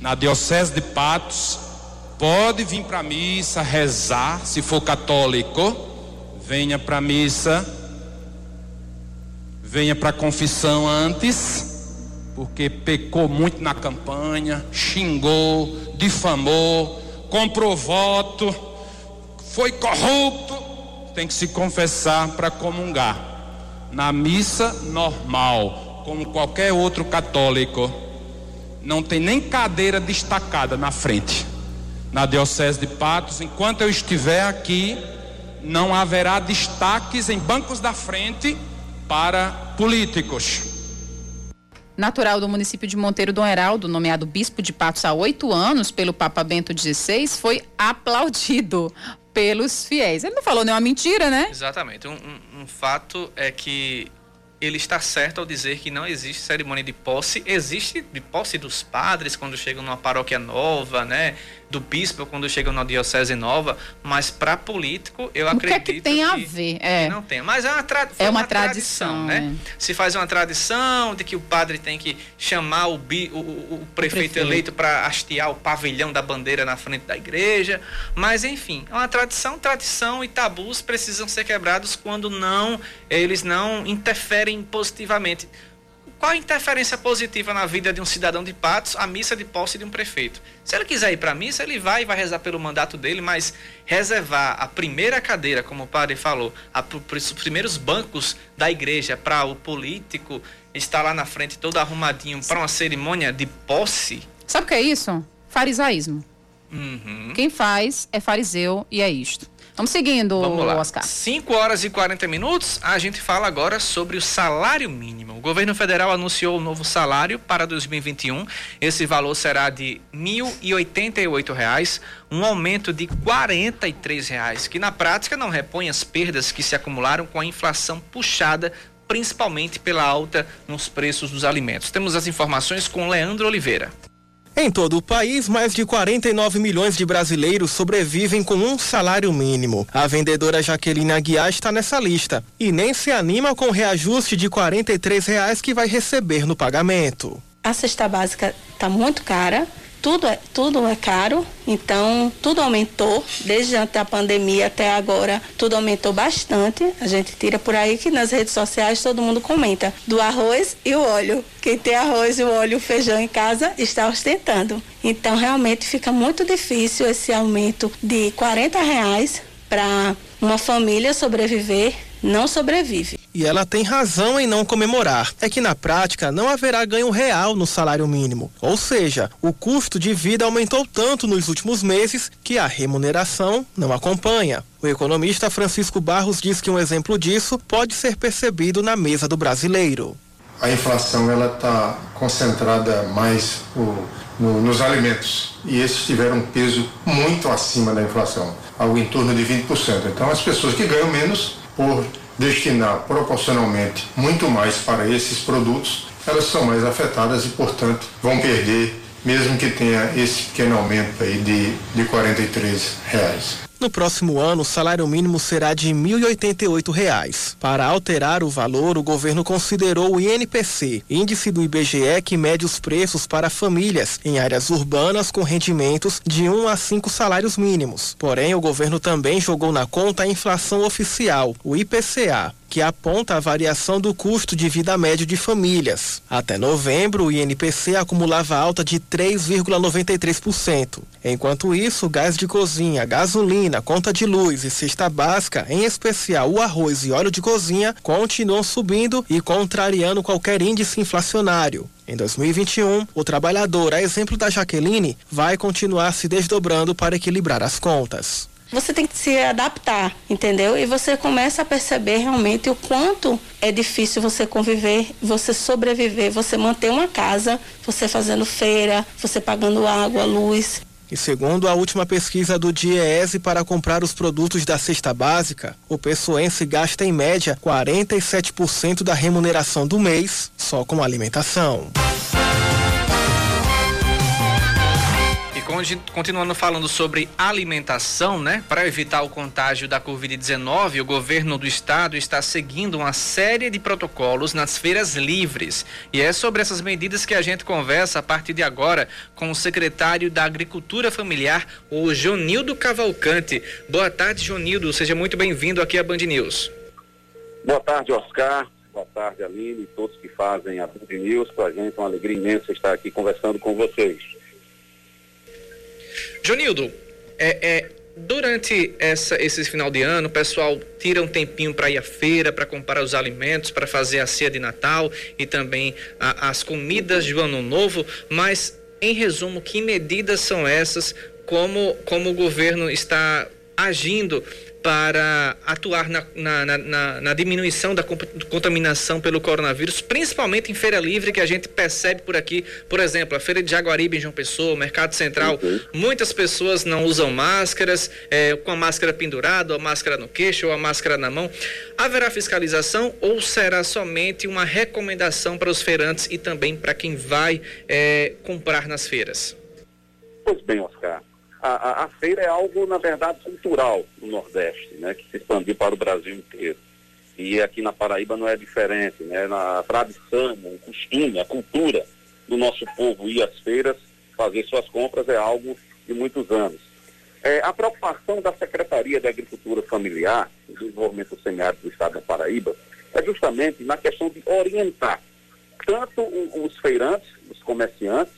Na Diocese de Patos, pode vir para a missa, rezar, se for católico, venha para a missa, venha para a confissão antes, porque pecou muito na campanha, xingou, difamou, comprou voto, foi corrupto tem que se confessar para comungar. Na missa normal, como qualquer outro católico, não tem nem cadeira destacada na frente. Na Diocese de Patos, enquanto eu estiver aqui, não haverá destaques em bancos da frente para políticos. Natural do município de Monteiro Dom Heraldo, nomeado bispo de Patos há oito anos pelo Papa Bento XVI, foi aplaudido pelos fiéis. Ele não falou nenhuma mentira, né? Exatamente. Um, um, um fato é que ele está certo ao dizer que não existe cerimônia de posse. Existe de posse dos padres quando chegam numa paróquia nova, né? Do bispo quando chegam numa diocese nova, mas para político eu o acredito que, é que tem que, a ver, é. não tem. Mas é uma, tra é uma, uma tradição, tradição, né? É. Se faz uma tradição de que o padre tem que chamar o, bi, o, o, prefeito, prefeito eleito para hastear o pavilhão da bandeira na frente da igreja, mas enfim, é uma tradição, tradição e tabus precisam ser quebrados quando não eles não interferem interferem positivamente. Qual a interferência positiva na vida de um cidadão de Patos a missa de posse de um prefeito? Se ele quiser ir para a missa, ele vai e vai rezar pelo mandato dele, mas reservar a primeira cadeira, como o padre falou, para os primeiros bancos da igreja para o político estar lá na frente todo arrumadinho para uma cerimônia de posse. Sabe o que é isso? Farisaísmo. Uhum. Quem faz é fariseu e é isto. Vamos seguindo, Vamos lá. Oscar. 5 horas e 40 minutos, a gente fala agora sobre o salário mínimo. O governo federal anunciou o novo salário para 2021. Esse valor será de R$ 1.088, um aumento de 43 reais, que na prática não repõe as perdas que se acumularam com a inflação puxada principalmente pela alta nos preços dos alimentos. Temos as informações com Leandro Oliveira. Em todo o país, mais de 49 milhões de brasileiros sobrevivem com um salário mínimo. A vendedora Jaqueline Aguiar está nessa lista e nem se anima com o reajuste de 43 reais que vai receber no pagamento. a cesta básica está muito cara, tudo é, tudo é caro, então tudo aumentou, desde antes da pandemia até agora, tudo aumentou bastante. A gente tira por aí que nas redes sociais todo mundo comenta do arroz e o óleo. Quem tem arroz e o óleo, o feijão em casa está ostentando. Então realmente fica muito difícil esse aumento de 40 reais para uma família sobreviver não sobrevive. E ela tem razão em não comemorar. É que na prática não haverá ganho real no salário mínimo. Ou seja, o custo de vida aumentou tanto nos últimos meses que a remuneração não acompanha. O economista Francisco Barros diz que um exemplo disso pode ser percebido na mesa do brasileiro. A inflação ela está concentrada mais o, no, nos alimentos e esses tiveram um peso muito acima da inflação, algo em torno de 20%. Então as pessoas que ganham menos por destinar proporcionalmente muito mais para esses produtos, elas são mais afetadas e, portanto, vão perder, mesmo que tenha esse pequeno aumento aí de, de 43 reais. No próximo ano, o salário mínimo será de R$ 1.088. Para alterar o valor, o governo considerou o INPC, índice do IBGE que mede os preços para famílias em áreas urbanas com rendimentos de 1 a 5 salários mínimos. Porém, o governo também jogou na conta a inflação oficial, o IPCA que aponta a variação do custo de vida médio de famílias. Até novembro, o INPC acumulava alta de 3,93%. Enquanto isso, gás de cozinha, gasolina, conta de luz e cesta básica, em especial o arroz e óleo de cozinha, continuam subindo e contrariando qualquer índice inflacionário. Em 2021, o trabalhador, a exemplo da Jaqueline, vai continuar se desdobrando para equilibrar as contas você tem que se adaptar, entendeu? E você começa a perceber realmente o quanto é difícil você conviver, você sobreviver, você manter uma casa, você fazendo feira, você pagando água, luz. E segundo a última pesquisa do DIEESE para comprar os produtos da cesta básica, o pessoense gasta em média 47% da remuneração do mês só com alimentação. Continuando falando sobre alimentação, né? Para evitar o contágio da Covid-19, o governo do estado está seguindo uma série de protocolos nas feiras livres. E é sobre essas medidas que a gente conversa a partir de agora com o secretário da Agricultura Familiar, o Jonildo Cavalcante. Boa tarde, Jonildo. Seja muito bem-vindo aqui à Band News. Boa tarde, Oscar. Boa tarde, Aline, e todos que fazem a Band News. Para a gente é uma alegria imensa estar aqui conversando com vocês. Jonildo, é, é, durante essa, esse final de ano, o pessoal tira um tempinho para ir à feira, para comprar os alimentos, para fazer a ceia de Natal e também a, as comidas do Ano Novo, mas em resumo, que medidas são essas? Como, como o governo está agindo para atuar na, na, na, na, diminuição da contaminação pelo coronavírus, principalmente em feira livre, que a gente percebe por aqui, por exemplo, a feira de Jaguaribe em João Pessoa, o Mercado Central, uhum. muitas pessoas não usam máscaras, é, com a máscara pendurada, ou a máscara no queixo, ou a máscara na mão. Haverá fiscalização ou será somente uma recomendação para os feirantes e também para quem vai é, comprar nas feiras? Pois bem, Oscar a, a, a, feira é algo, na verdade, cultural no Nordeste, né, que se expandiu para o Brasil inteiro. E aqui na Paraíba não é diferente, né? Na tradição, o costume, a cultura do nosso povo ir às feiras, fazer suas compras é algo de muitos anos. É, a preocupação da Secretaria de Agricultura Familiar e Desenvolvimento Semiárido do Estado da Paraíba é justamente na questão de orientar tanto os feirantes, os comerciantes,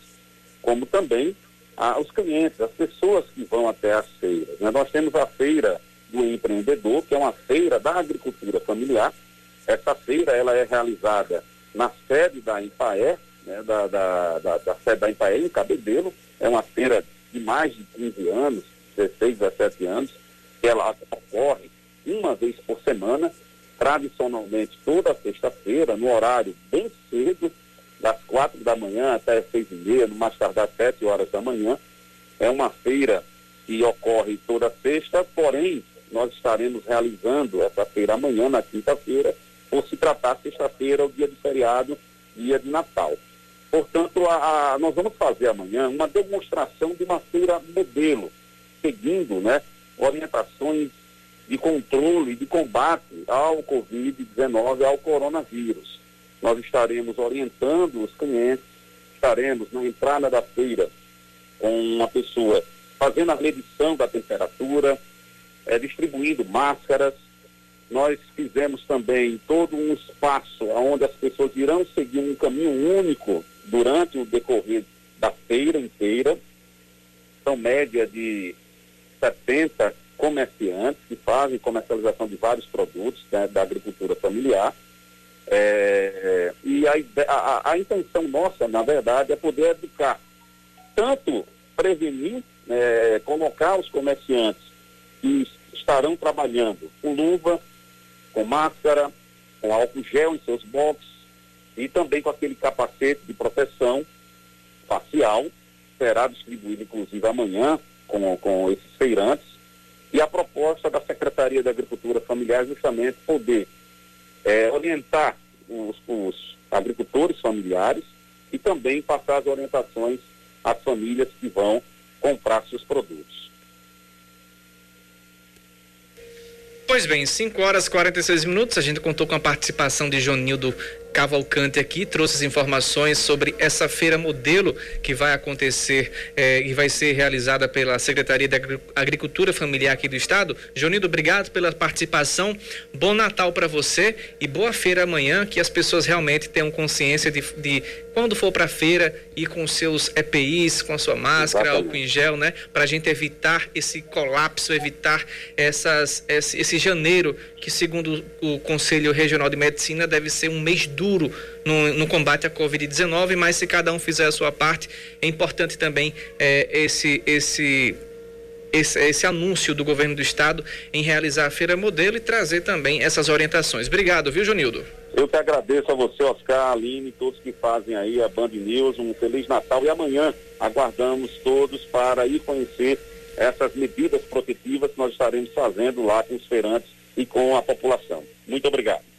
como também a, os clientes, as pessoas que vão até as feiras. Né? Nós temos a feira do empreendedor, que é uma feira da agricultura familiar. Essa feira ela é realizada na sede da Impaé, né? da, da, da, da, sede da Impaé em Cabedelo. É uma feira de mais de 15 anos, 16, 17 anos, que ela ocorre uma vez por semana, tradicionalmente toda sexta-feira, no horário bem cedo, das quatro da manhã até as seis e meia, no mais tardar sete horas da manhã. É uma feira que ocorre toda sexta, porém, nós estaremos realizando essa feira amanhã, na quinta-feira, por se tratar sexta-feira, o dia de feriado, dia de Natal. Portanto, a, a, nós vamos fazer amanhã uma demonstração de uma feira modelo, seguindo né, orientações de controle, de combate ao Covid-19, ao coronavírus nós estaremos orientando os clientes estaremos na entrada da feira com uma pessoa fazendo a medição da temperatura, é, distribuindo máscaras. Nós fizemos também todo um espaço onde as pessoas irão seguir um caminho único durante o decorrer da feira inteira. São média de 70 comerciantes que fazem comercialização de vários produtos né, da agricultura familiar. É, e a, a, a, intenção nossa, na verdade, é poder educar, tanto prevenir, é, colocar os comerciantes que estarão trabalhando com luva, com máscara, com álcool gel em seus boxes e também com aquele capacete de proteção facial, será distribuído inclusive amanhã com, com esses feirantes. E a proposta da Secretaria da Agricultura Familiar é justamente poder é, orientar os, os agricultores familiares e também passar as orientações às famílias que vão comprar seus produtos. Pois bem, 5 horas e 46 minutos. A gente contou com a participação de Jonildo Cavalcante aqui trouxe as informações sobre essa feira modelo que vai acontecer eh, e vai ser realizada pela Secretaria da Agricultura Familiar aqui do Estado. Jonido, obrigado pela participação. Bom Natal para você e boa feira amanhã. Que as pessoas realmente tenham consciência de, de quando for para a feira ir com seus EPIs, com a sua máscara, Exatamente. álcool em gel, né? Para a gente evitar esse colapso, evitar essas, esse, esse janeiro que, segundo o Conselho Regional de Medicina, deve ser um mês duro no, no combate à Covid-19, mas se cada um fizer a sua parte, é importante também é, esse, esse, esse, esse anúncio do governo do estado em realizar a feira modelo e trazer também essas orientações. Obrigado, viu, Junildo? Eu que agradeço a você, Oscar, Aline, todos que fazem aí a Band News, um Feliz Natal e amanhã aguardamos todos para ir conhecer essas medidas protetivas que nós estaremos fazendo lá com os feirantes e com a população. Muito obrigado.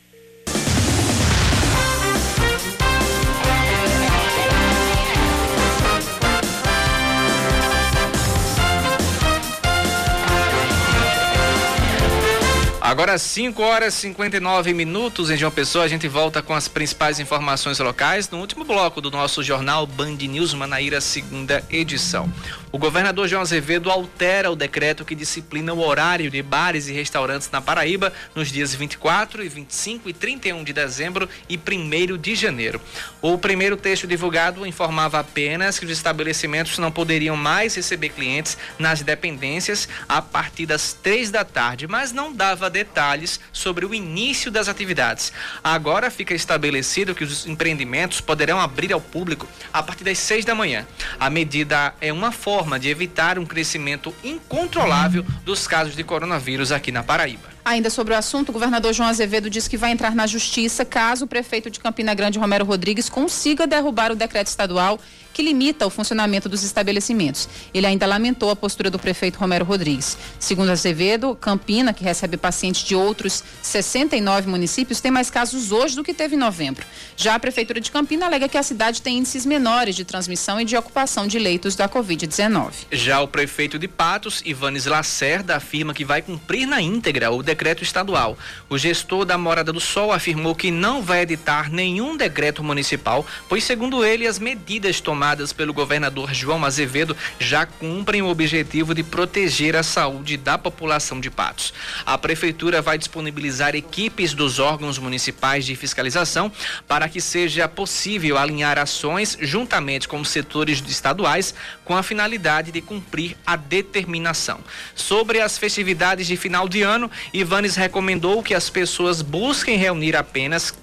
Agora 5 horas e 59 minutos em João Pessoa, a gente volta com as principais informações locais no último bloco do nosso jornal Band News Manaíra, segunda edição. O governador João Azevedo altera o decreto que disciplina o horário de bares e restaurantes na Paraíba nos dias 24 e 25 e 31 de dezembro e 1 de janeiro. O primeiro texto divulgado informava apenas que os estabelecimentos não poderiam mais receber clientes nas dependências a partir das três da tarde, mas não dava detalhes sobre o início das atividades. Agora fica estabelecido que os empreendimentos poderão abrir ao público a partir das seis da manhã. A medida é uma forma de evitar um crescimento incontrolável dos casos de coronavírus aqui na Paraíba. Ainda sobre o assunto, o governador João Azevedo disse que vai entrar na justiça caso o prefeito de Campina Grande, Romero Rodrigues, consiga derrubar o decreto estadual que limita o funcionamento dos estabelecimentos. Ele ainda lamentou a postura do prefeito Romero Rodrigues. Segundo Azevedo, Campina, que recebe pacientes de outros 69 municípios, tem mais casos hoje do que teve em novembro. Já a prefeitura de Campina alega que a cidade tem índices menores de transmissão e de ocupação de leitos da Covid-19. Já o prefeito de Patos, Ivanes Lacerda, afirma que vai cumprir na íntegra o decreto estadual. O gestor da Morada do Sol afirmou que não vai editar nenhum decreto municipal, pois, segundo ele, as medidas tomadas pelo governador João Azevedo já cumprem o objetivo de proteger a saúde da população de Patos. A prefeitura vai disponibilizar equipes dos órgãos municipais de fiscalização para que seja possível alinhar ações juntamente com os setores estaduais com a finalidade de cumprir a determinação. Sobre as festividades de final de ano, Ivanes recomendou que as pessoas busquem reunir apenas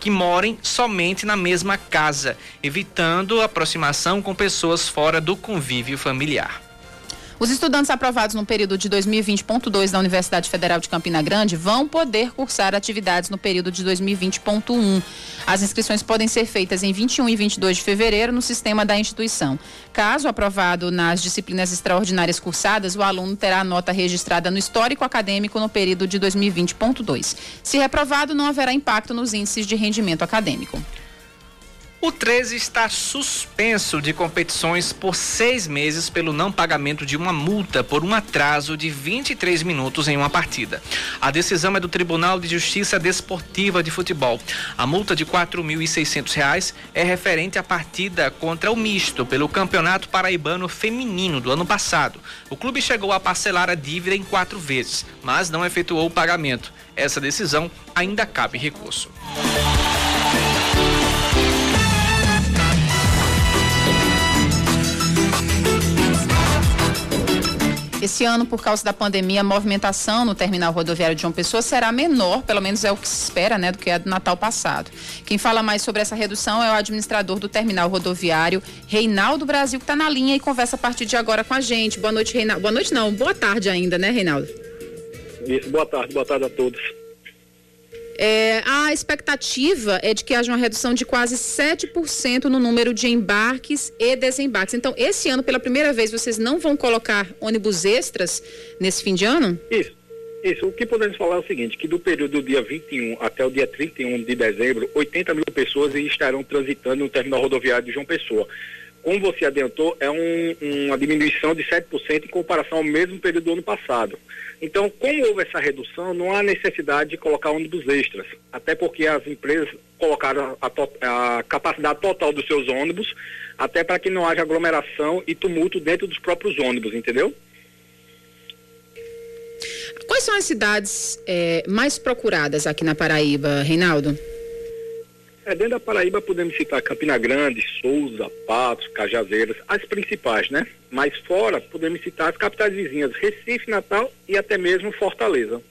que morem somente na mesma casa, evitando aproximação com pessoas fora do convívio familiar. Os estudantes aprovados no período de 2020.2 da Universidade Federal de Campina Grande vão poder cursar atividades no período de 2020.1. As inscrições podem ser feitas em 21 e 22 de fevereiro no sistema da instituição. Caso aprovado nas disciplinas extraordinárias cursadas, o aluno terá a nota registrada no histórico acadêmico no período de 2020.2. Se reprovado, não haverá impacto nos índices de rendimento acadêmico. O 13 está suspenso de competições por seis meses pelo não pagamento de uma multa por um atraso de 23 minutos em uma partida. A decisão é do Tribunal de Justiça Desportiva de Futebol. A multa de R$ 4.600 é referente à partida contra o Misto pelo Campeonato Paraibano Feminino do ano passado. O clube chegou a parcelar a dívida em quatro vezes, mas não efetuou o pagamento. Essa decisão ainda cabe recurso. Esse ano, por causa da pandemia, a movimentação no terminal rodoviário de João Pessoa será menor, pelo menos é o que se espera, né, do que a do Natal passado. Quem fala mais sobre essa redução é o administrador do terminal rodoviário, Reinaldo Brasil, que está na linha e conversa a partir de agora com a gente. Boa noite, Reinaldo. Boa noite, não, boa tarde ainda, né, Reinaldo? Isso, boa tarde, boa tarde a todos. É, a expectativa é de que haja uma redução de quase 7% no número de embarques e desembarques. Então, esse ano, pela primeira vez, vocês não vão colocar ônibus extras nesse fim de ano? Isso. Isso, o que podemos falar é o seguinte, que do período do dia 21 até o dia 31 de dezembro, 80 mil pessoas estarão transitando no terminal rodoviário de João Pessoa como você adiantou, é um, uma diminuição de 7% em comparação ao mesmo período do ano passado. Então, como houve essa redução, não há necessidade de colocar ônibus extras, até porque as empresas colocaram a, a capacidade total dos seus ônibus, até para que não haja aglomeração e tumulto dentro dos próprios ônibus, entendeu? Quais são as cidades é, mais procuradas aqui na Paraíba, Reinaldo? É, dentro da Paraíba podemos citar Campina Grande, Souza, Patos, Cajazeiras, as principais, né? Mas fora podemos citar as capitais vizinhas, Recife, Natal e até mesmo Fortaleza.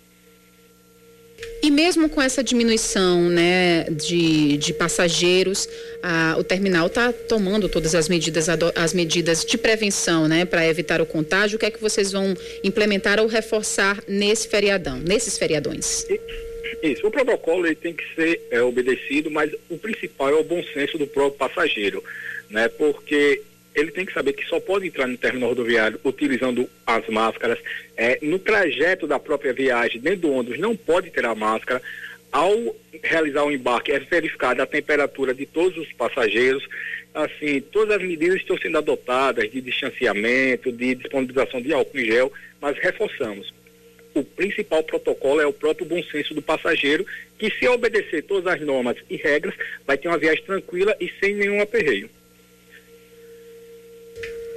E mesmo com essa diminuição né, de, de passageiros, a, o terminal está tomando todas as medidas, as medidas de prevenção né, para evitar o contágio. O que é que vocês vão implementar ou reforçar nesse feriadão, nesses feriadões? E... Isso, o protocolo ele tem que ser é, obedecido, mas o principal é o bom senso do próprio passageiro, né? Porque ele tem que saber que só pode entrar no terminal rodoviário utilizando as máscaras. É, no trajeto da própria viagem, dentro do ônibus, não pode ter a máscara. Ao realizar o embarque, é verificada a temperatura de todos os passageiros. Assim, todas as medidas estão sendo adotadas de distanciamento, de disponibilização de álcool em gel, mas reforçamos o principal protocolo é o próprio bom senso do passageiro, que se obedecer todas as normas e regras, vai ter uma viagem tranquila e sem nenhum aperreio.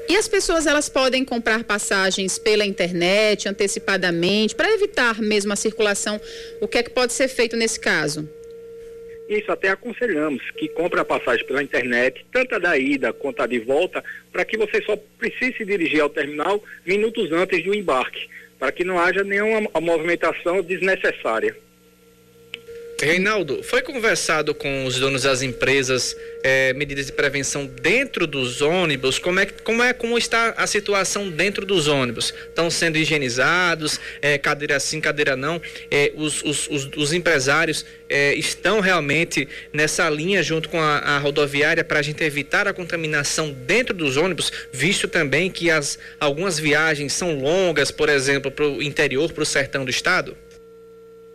E as pessoas elas podem comprar passagens pela internet antecipadamente para evitar mesmo a circulação. O que é que pode ser feito nesse caso? Isso até aconselhamos que compre a passagem pela internet, tanto a da ida quanto a de volta, para que você só precise se dirigir ao terminal minutos antes do embarque para que não haja nenhuma movimentação desnecessária. Reinaldo, foi conversado com os donos das empresas eh, medidas de prevenção dentro dos ônibus? Como é, como é como está a situação dentro dos ônibus? Estão sendo higienizados? Eh, cadeira sim, cadeira não? Eh, os, os, os, os, empresários estão realmente nessa linha junto com a, a rodoviária para a gente evitar a contaminação dentro dos ônibus, visto também que as, algumas viagens são longas, por exemplo, para o interior, para o sertão do estado?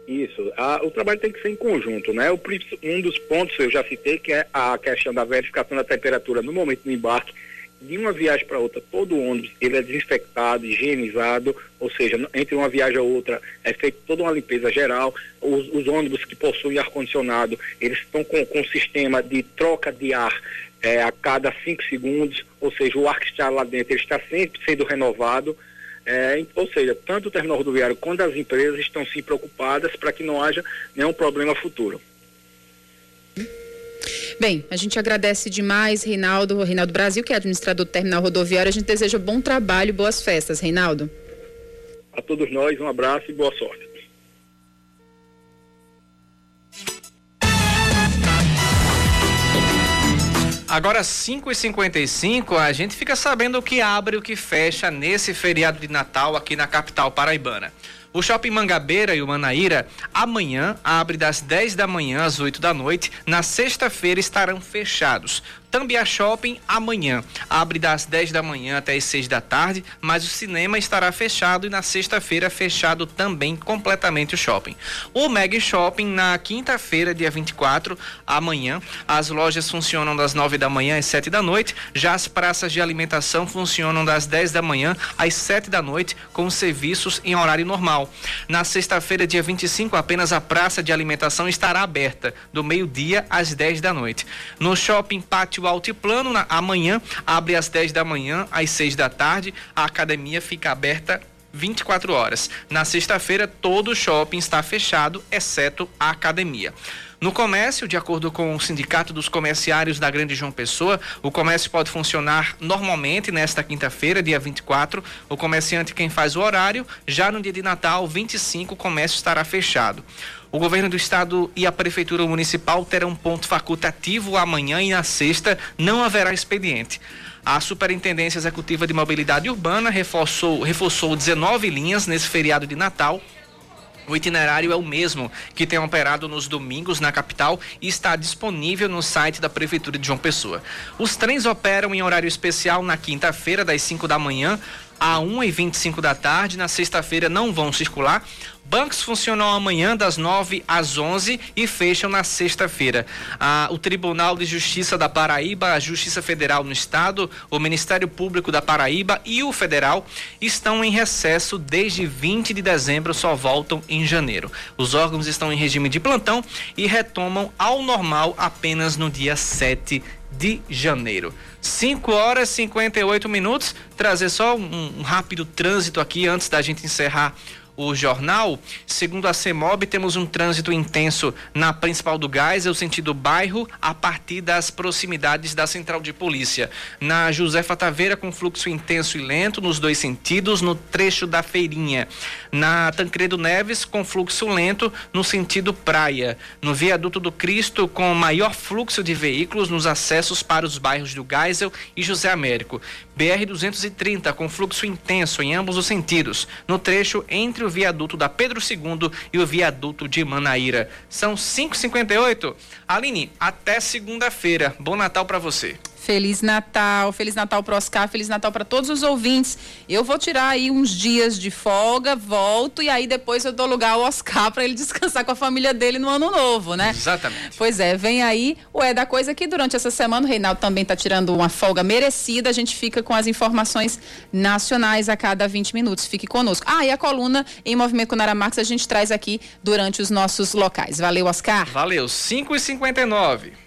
Isso. A, o trabalho tem que ser em conjunto, né? O, um dos pontos eu já citei que é a questão da verificação da temperatura no momento do embarque. De uma viagem para outra, todo o ônibus ele é desinfectado, higienizado, ou seja, entre uma viagem ou outra é feita toda uma limpeza geral. Os, os ônibus que possuem ar-condicionado, eles estão com, com um sistema de troca de ar é, a cada cinco segundos, ou seja, o ar que está lá dentro ele está sempre sendo renovado. É, ou seja, tanto o terminal rodoviário quanto as empresas estão se preocupadas para que não haja nenhum problema futuro. Bem, a gente agradece demais, Reinaldo, Reinaldo Brasil, que é administrador do terminal rodoviário. A gente deseja bom trabalho e boas festas, Reinaldo. A todos nós, um abraço e boa sorte. Agora, 5h55, a gente fica sabendo o que abre e o que fecha nesse feriado de Natal aqui na capital paraibana. O Shopping Mangabeira e o Manaíra amanhã abre das 10 da manhã às 8 da noite. Na sexta-feira estarão fechados. Tambia Shopping amanhã abre das 10 da manhã até as 6 da tarde, mas o cinema estará fechado e na sexta-feira fechado também completamente o shopping. O Meg Shopping na quinta-feira, dia 24, amanhã, as lojas funcionam das 9 da manhã às 7 da noite, já as praças de alimentação funcionam das 10 da manhã às 7 da noite com serviços em horário normal. Na sexta-feira, dia 25, apenas a praça de alimentação estará aberta do meio-dia às 10 da noite. No shopping Pátio Altiplano, na, amanhã, abre às 10 da manhã às 6 da tarde. A academia fica aberta 24 horas. Na sexta-feira, todo o shopping está fechado, exceto a academia. No comércio, de acordo com o Sindicato dos Comerciários da Grande João Pessoa, o comércio pode funcionar normalmente nesta quinta-feira, dia 24. O comerciante quem faz o horário, já no dia de Natal, 25, o comércio estará fechado. O governo do estado e a prefeitura municipal terão ponto facultativo amanhã e na sexta não haverá expediente. A Superintendência Executiva de Mobilidade Urbana reforçou, reforçou 19 linhas nesse feriado de Natal o itinerário é o mesmo que tem operado nos domingos na capital e está disponível no site da Prefeitura de João Pessoa. Os trens operam em horário especial na quinta-feira, das 5 da manhã a 1h25 da tarde. Na sexta-feira não vão circular. Bancos funcionam amanhã das 9 às 11 e fecham na sexta-feira. Ah, o Tribunal de Justiça da Paraíba, a Justiça Federal no Estado, o Ministério Público da Paraíba e o Federal estão em recesso desde 20 de dezembro, só voltam em janeiro. Os órgãos estão em regime de plantão e retomam ao normal apenas no dia 7 de janeiro. 5 horas e 58 minutos. Trazer só um, um rápido trânsito aqui antes da gente encerrar o jornal, segundo a CEMOB, temos um trânsito intenso na principal do Gás, é o sentido bairro, a partir das proximidades da central de polícia. Na Josefa Taveira, com fluxo intenso e lento nos dois sentidos, no trecho da Feirinha. Na Tancredo Neves, com fluxo lento no sentido praia. No Viaduto do Cristo, com maior fluxo de veículos nos acessos para os bairros do Geisel e José Américo. BR-230, com fluxo intenso em ambos os sentidos, no trecho entre o viaduto da Pedro II e o viaduto de Manaíra. São 5h58. Aline, até segunda-feira. Bom Natal para você. Feliz Natal, Feliz Natal para Oscar, Feliz Natal para todos os ouvintes. Eu vou tirar aí uns dias de folga, volto e aí depois eu dou lugar ao Oscar para ele descansar com a família dele no ano novo, né? Exatamente. Pois é, vem aí o É da Coisa que durante essa semana o Reinaldo também está tirando uma folga merecida. A gente fica com as informações nacionais a cada 20 minutos. Fique conosco. Ah, e a coluna em Movimento com Nara Marques a gente traz aqui durante os nossos locais. Valeu, Oscar. Valeu, 5 e 59